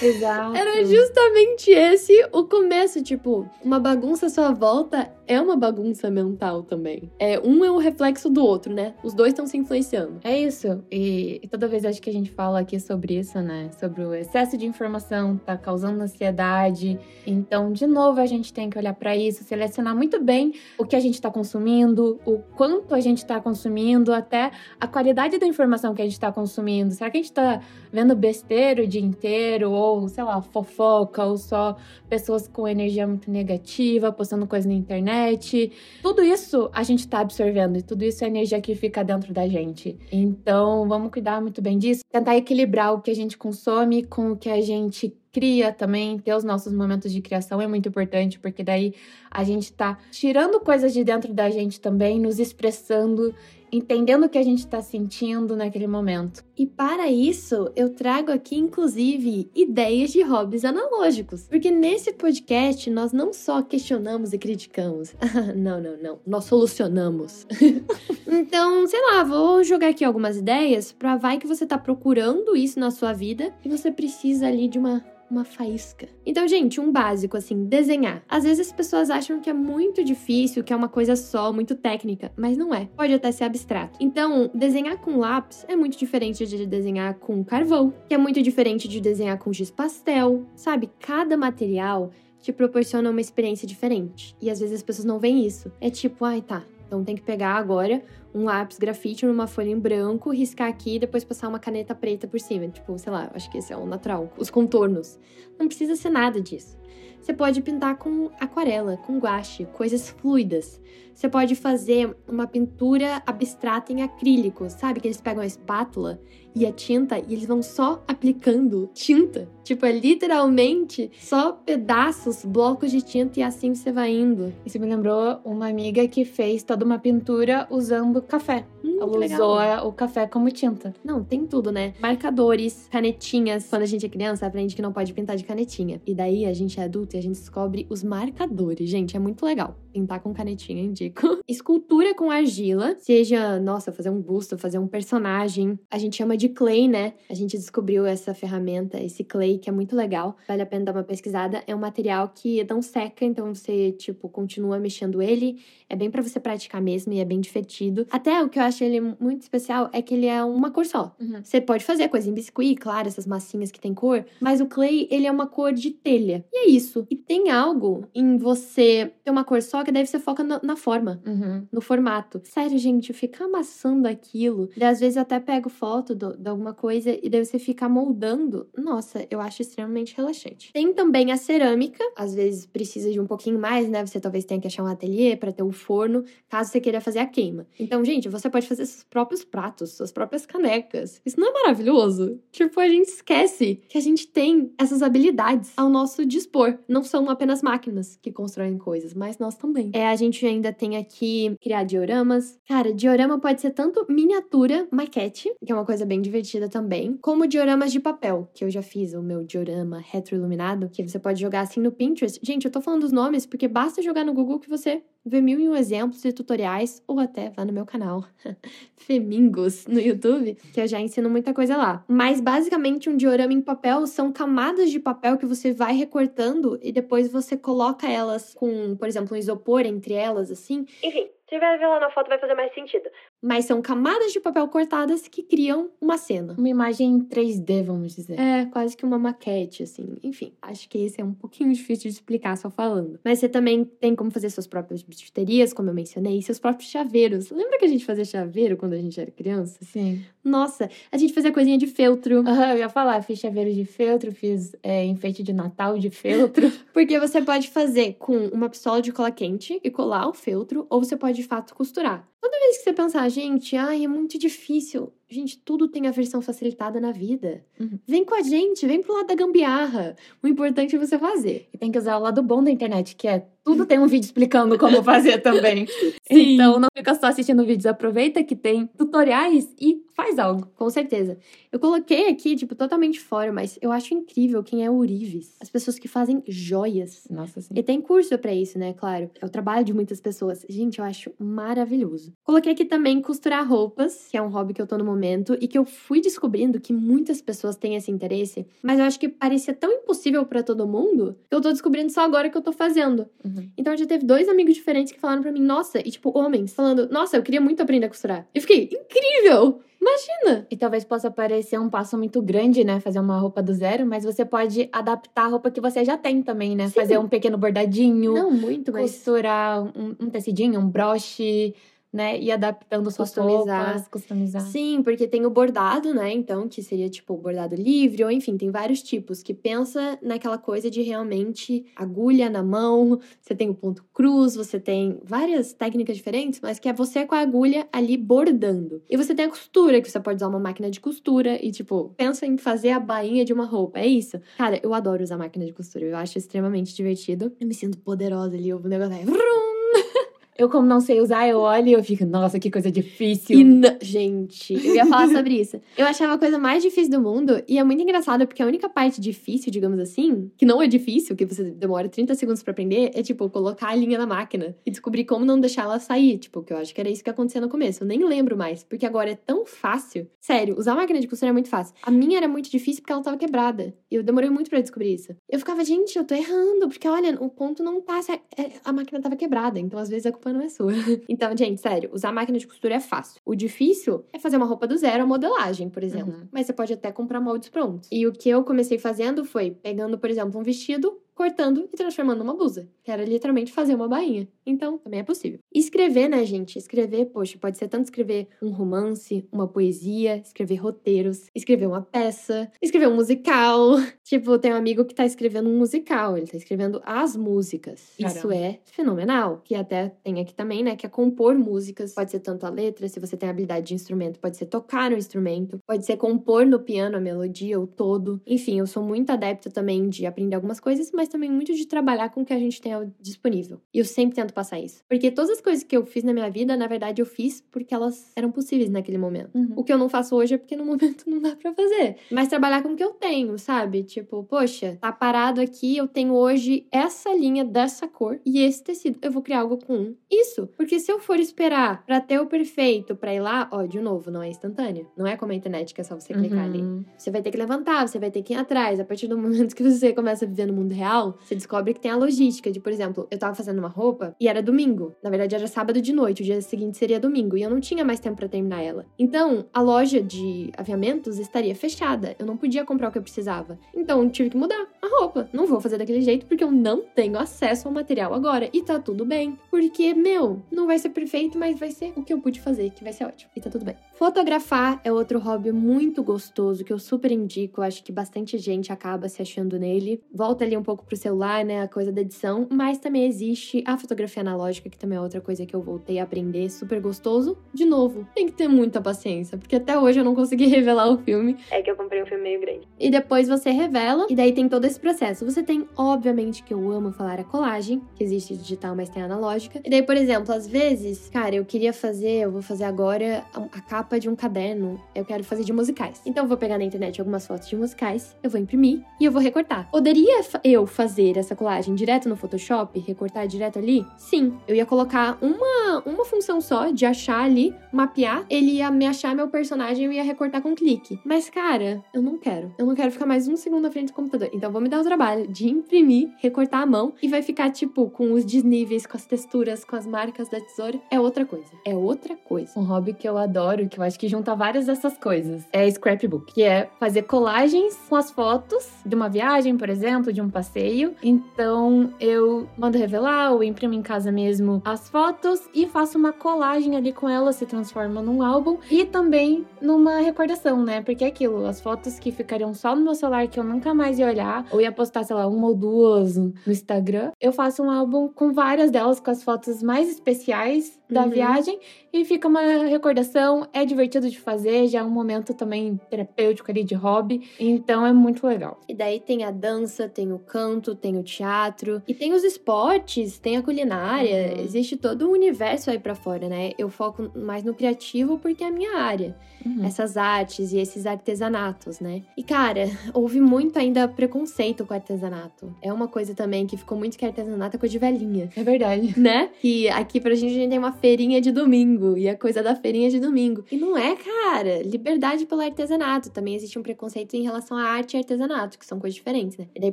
Exato. *laughs* Era justamente esse o começo, tipo, uma bagunça à sua volta é uma bagunça mental também. É, um é o reflexo do outro, né? Os dois estão se influenciando. É isso. E, e, toda vez acho que a gente fala aqui sobre isso, né? Sobre o excesso de informação tá causando ansiedade. Então, de novo, a gente tem que olhar para isso, selecionar muito bem o que a gente tá consumindo, o quanto a gente tá consumindo, até a qualidade da informação que a gente tá consumindo. Será que a gente tá vendo besteira o dia inteiro? Ou, sei lá, fofoca, ou só pessoas com energia muito negativa, postando coisa na internet? Tudo isso a gente está absorvendo e tudo isso é energia que fica dentro da gente. Então, vamos cuidar muito bem disso. Tentar equilibrar o que a gente consome com o que a gente cria também, ter os nossos momentos de criação é muito importante, porque daí a gente tá tirando coisas de dentro da gente também, nos expressando, entendendo o que a gente está sentindo naquele momento. E para isso, eu trago aqui, inclusive, ideias de hobbies analógicos. Porque nesse podcast, nós não só questionamos e criticamos. *laughs* não, não, não. Nós solucionamos. *laughs* então, sei lá, vou jogar aqui algumas ideias para vai que você tá procurando isso na sua vida e você precisa ali de uma uma faísca. Então, gente, um básico assim, desenhar. Às vezes as pessoas acham que é muito difícil, que é uma coisa só, muito técnica, mas não é. Pode até ser abstrato. Então, desenhar com lápis é muito diferente de desenhar com carvão, que é muito diferente de desenhar com giz pastel, sabe? Cada material te proporciona uma experiência diferente. E às vezes as pessoas não veem isso. É tipo, ai, tá, então tem que pegar agora um lápis grafite numa folha em branco, riscar aqui e depois passar uma caneta preta por cima. Tipo, sei lá, acho que esse é o natural. Os contornos. Não precisa ser nada disso. Você pode pintar com aquarela, com guache, coisas fluidas. Você pode fazer uma pintura abstrata em acrílico, sabe? Que eles pegam a espátula e a tinta e eles vão só aplicando tinta. Tipo, é literalmente só pedaços, blocos de tinta e assim você vai indo. Isso me lembrou uma amiga que fez toda uma pintura usando café. Hum, Ela usou o café como tinta. Não, tem tudo, né? Marcadores, canetinhas. Quando a gente é criança, aprende que não pode pintar de canetinha. E daí a gente é adulto e a gente descobre os marcadores. Gente, é muito legal. Pintar com canetinha, indico. *laughs* Escultura com argila, seja, nossa, fazer um busto, fazer um personagem. A gente chama de clay, né? A gente descobriu essa ferramenta, esse clay, que é muito legal. Vale a pena dar uma pesquisada. É um material que não seca, então você, tipo, continua mexendo ele. É bem para você praticar mesmo e é bem divertido. Até o que eu acho ele muito especial é que ele é uma cor só. Uhum. Você pode fazer coisa em biscuit, claro, essas massinhas que tem cor, mas o clay, ele é uma cor de telha. E é isso. E tem algo em você ter uma cor só que deve ser foca na, na forma, uhum. no formato. Sério, gente, ficar amassando aquilo, e às vezes eu até pego foto do, de alguma coisa e daí você ficar moldando. Nossa, eu acho extremamente relaxante. Tem também a cerâmica, às vezes precisa de um pouquinho mais, né? Você talvez tenha que achar um ateliê para ter o forno, caso você queira fazer a queima. Então, gente, você pode fazer seus próprios pratos, suas próprias canecas. Isso não é maravilhoso? Tipo, a gente esquece que a gente tem essas habilidades ao nosso dispor. Não são apenas máquinas que constroem coisas, mas nós também. É, a gente ainda tem aqui criar dioramas. Cara, diorama pode ser tanto miniatura, maquete, que é uma coisa bem divertida também, como dioramas de papel, que eu já fiz o meu diorama retroiluminado, que você pode jogar assim no Pinterest. Gente, eu tô falando os nomes porque basta jogar no Google que você vê mil e um exemplos e tutoriais, ou até vá no meu canal, *laughs* Femingos, no YouTube, que eu já ensino muita coisa lá. Mas basicamente um diorama em papel são camadas de papel que você vai recortando e depois você coloca elas com, por exemplo, um isopor entre elas, assim. Enfim, se vai ver lá na foto vai fazer mais sentido mas são camadas de papel cortadas que criam uma cena. Uma imagem 3D, vamos dizer. É, quase que uma maquete, assim. Enfim, acho que esse é um pouquinho difícil de explicar só falando. Mas você também tem como fazer suas próprias bijuterias, como eu mencionei, seus próprios chaveiros. Lembra que a gente fazia chaveiro quando a gente era criança? Sim. Nossa, a gente fazia coisinha de feltro. Aham, eu ia falar, fiz chaveiro de feltro, fiz é, enfeite de Natal de feltro. *laughs* Porque você pode fazer com uma pistola de cola quente e colar o feltro, ou você pode de fato costurar. Toda vez que você pensar, gente, ai, é muito difícil. Gente, tudo tem a versão facilitada na vida. Uhum. Vem com a gente, vem pro lado da gambiarra. O importante é você fazer. E tem que usar o lado bom da internet, que é tudo tem um vídeo explicando como *laughs* fazer também. então não fica só assistindo vídeos, aproveita que tem tutoriais e faz algo. Com certeza. Eu coloquei aqui, tipo, totalmente fora, mas eu acho incrível quem é Urives. As pessoas que fazem joias. Nossa, sim. E tem curso para isso, né? Claro. É o trabalho de muitas pessoas. Gente, eu acho maravilhoso. Coloquei aqui também costurar roupas, que é um hobby que eu tô no momento e que eu fui descobrindo que muitas pessoas têm esse interesse, mas eu acho que parecia tão impossível para todo mundo que eu tô descobrindo só agora que eu tô fazendo. Uhum. Então já teve dois amigos diferentes que falaram para mim, nossa, e tipo, homens, falando, nossa, eu queria muito aprender a costurar. E fiquei, incrível! Imagina! E talvez possa parecer um passo muito grande, né? Fazer uma roupa do zero, mas você pode adaptar a roupa que você já tem também, né? Sim. Fazer um pequeno bordadinho. Não, muito, mas. Costurar um, um tecidinho, um broche né? Ir adaptando suas Customizar. roupas, customizar. Sim, porque tem o bordado, né? Então, que seria tipo bordado livre, ou enfim, tem vários tipos que pensa naquela coisa de realmente agulha na mão, você tem o ponto cruz, você tem várias técnicas diferentes, mas que é você com a agulha ali bordando. E você tem a costura, que você pode usar uma máquina de costura e, tipo, pensa em fazer a bainha de uma roupa. É isso. Cara, eu adoro usar máquina de costura, eu acho extremamente divertido. Eu me sinto poderosa ali, o negócio é. *laughs* Eu, como não sei usar, eu olho e eu fico, nossa, que coisa difícil. Gente, eu ia falar sobre isso. Eu achava a coisa mais difícil do mundo e é muito engraçado porque a única parte difícil, digamos assim, que não é difícil, que você demora 30 segundos pra aprender, é tipo colocar a linha na máquina e descobrir como não deixar ela sair. Tipo, que eu acho que era isso que acontecia no começo. Eu nem lembro mais, porque agora é tão fácil. Sério, usar máquina de costura é muito fácil. A minha era muito difícil porque ela tava quebrada. E eu demorei muito pra descobrir isso. Eu ficava, gente, eu tô errando, porque olha, o ponto não tá. é, A máquina tava quebrada, então às vezes a culpa não é sua. *laughs* Então, gente, sério, usar máquina de costura é fácil. O difícil é fazer uma roupa do zero, a modelagem, por exemplo. Uhum. Mas você pode até comprar moldes prontos. E o que eu comecei fazendo foi pegando, por exemplo, um vestido, cortando e transformando numa blusa. Que era literalmente fazer uma bainha. Então, também é possível. E escrever, né, gente? Escrever, poxa, pode ser tanto escrever um romance, uma poesia, escrever roteiros, escrever uma peça, escrever um musical. *laughs* tipo, tem um amigo que tá escrevendo um musical, ele tá escrevendo as músicas. Isso Caramba. é fenomenal. Que até tem aqui também, né, que é compor músicas. Pode ser tanto a letra, se você tem habilidade de instrumento, pode ser tocar no instrumento, pode ser compor no piano a melodia, o todo. Enfim, eu sou muito adepta também de aprender algumas coisas, mas também muito de trabalhar com o que a gente tem disponível. E eu sempre tento passar isso. Porque todas as coisas que eu fiz na minha vida, na verdade, eu fiz porque elas eram possíveis naquele momento. Uhum. O que eu não faço hoje é porque no *laughs* momento não dá pra fazer. Mas trabalhar com o que eu tenho, sabe? Tipo, poxa, tá parado aqui, eu tenho hoje essa linha dessa cor e esse tecido. Eu vou criar algo com isso. Porque se eu for esperar pra ter o perfeito pra ir lá, ó, de novo, não é instantâneo. Não é como a internet que é só você clicar ali. Uhum. Você vai ter que levantar, você vai ter que ir atrás. A partir do *laughs* momento que você começa a viver no mundo real, você descobre que tem a logística de, por exemplo, eu tava fazendo uma roupa e era domingo. Na verdade, era sábado de noite, o dia seguinte seria domingo. E eu não tinha mais tempo pra terminar ela. Então, a loja de aviamentos estaria fechada. Eu não podia comprar o que eu precisava. Então, eu tive que mudar a roupa. Não vou fazer daquele jeito porque eu não tenho acesso ao material agora. E tá tudo bem. Porque, meu, não vai ser perfeito, mas vai ser o que eu pude fazer, que vai ser ótimo. E tá tudo bem. Fotografar é outro hobby muito gostoso que eu super indico. Acho que bastante gente acaba se achando nele. Volta ali um pouco pro celular, né? A coisa da edição. Mas também existe a fotografia analógica, que também é outra coisa que eu voltei a aprender. Super gostoso. De novo, tem que ter muita paciência, porque até hoje eu não consegui *laughs* revelar o filme. É que eu comprei um filme meio grande. E depois você revela, e daí tem todo esse processo. Você tem, obviamente, que eu amo falar a colagem, que existe digital, mas tem analógica. E daí, por exemplo, às vezes, cara, eu queria fazer, eu vou fazer agora a a capa de um caderno. Eu quero fazer de musicais. Então eu vou pegar na internet algumas fotos de musicais, eu vou imprimir e eu vou recortar. Poderia eu fazer essa colagem direto no Photoshop, recortar direto ali? Sim. Eu ia colocar uma, uma função só de achar ali, mapear, ele ia me achar meu personagem e eu ia recortar com um clique. Mas, cara, eu não quero. Eu não quero ficar mais um segundo na frente do computador. Então vou me dar o trabalho de imprimir, recortar à mão e vai ficar, tipo, com os desníveis, com as texturas, com as marcas da tesoura. É outra coisa. É outra coisa. Um hobby que eu adoro, que eu acho que junta várias dessas coisas, é scrapbook, que é fazer colagens com as fotos de uma viagem, por exemplo, de um passeio. Então eu mando revelar ou imprimo em casa mesmo as fotos e faço uma colagem ali com elas, se transforma num álbum e também numa recordação, né? Porque é aquilo, as fotos que ficariam só no meu celular que eu nunca mais ia olhar, ou ia postar, sei lá, uma ou duas no Instagram, eu faço um álbum com várias delas, com as fotos mais especiais da Uhum. viagem e fica uma recordação, é divertido de fazer, já é um momento também terapêutico ali de hobby, então é muito legal. E daí tem a dança, tem o canto, tem o teatro, e tem os esportes, tem a culinária, Uhum. existe todo um universo aí pra fora, né? Eu foco mais no criativo porque é a minha área. Uhum. Essas artes e esses artesanatos, né? E cara, *laughs* houve muito ainda preconceito com artesanato. É uma coisa também que ficou muito que artesanato é coisa de velhinha. É verdade. né? Que aqui pra gente a gente tem uma feirinha de domingo e a coisa da feirinha de domingo. E não é, cara. Liberdade pelo artesanato. Também existe um preconceito em relação à arte e artesanato, que são coisas diferentes, né? E daí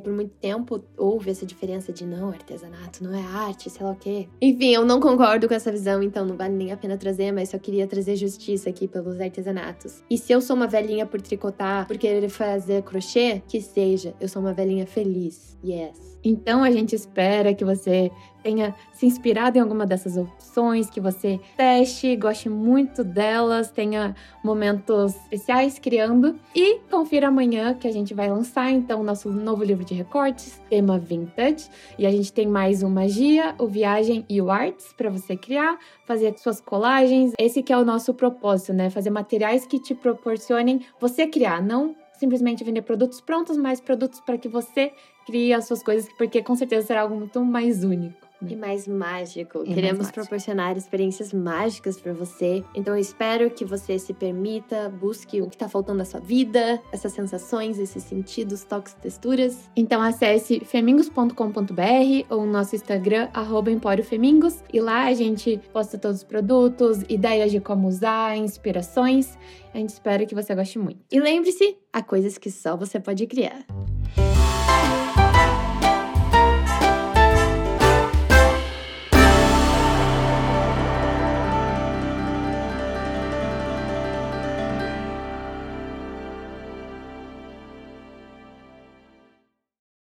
por muito tempo houve essa diferença de não, artesanato não é arte, sei lá o quê. Enfim, eu não concordo com essa visão, então não vale nem a pena trazer, mas só queria trazer justiça aqui pelos artesanatos. E se eu sou uma velhinha por tricotar, por querer fazer crochê, que seja, eu sou uma velhinha feliz. Yes. Então a gente espera que você tenha se inspirado em alguma dessas opções, que você teste, goste muito delas, tenha momentos especiais criando. E confira amanhã que a gente vai lançar então nosso novo livro de recortes, tema vintage. E a gente tem mais o Magia, o Viagem e o Arts para você criar, fazer suas colagens. Esse que é o nosso propósito, né? Fazer materiais que te proporcionem você criar, não simplesmente vender produtos prontos, mas produtos para que você crie as suas coisas, porque com certeza será algo muito mais único. E mais mágico. E Queremos mais proporcionar experiências mágicas para você. Então eu espero que você se permita, busque o que tá faltando na sua vida, essas sensações, esses sentidos, toques, texturas. Então acesse femingos.com.br ou nosso Instagram, @emporiofemingos e lá a gente posta todos os produtos, ideias de como usar, inspirações. A gente espera que você goste muito. E lembre-se, há coisas que só você pode criar.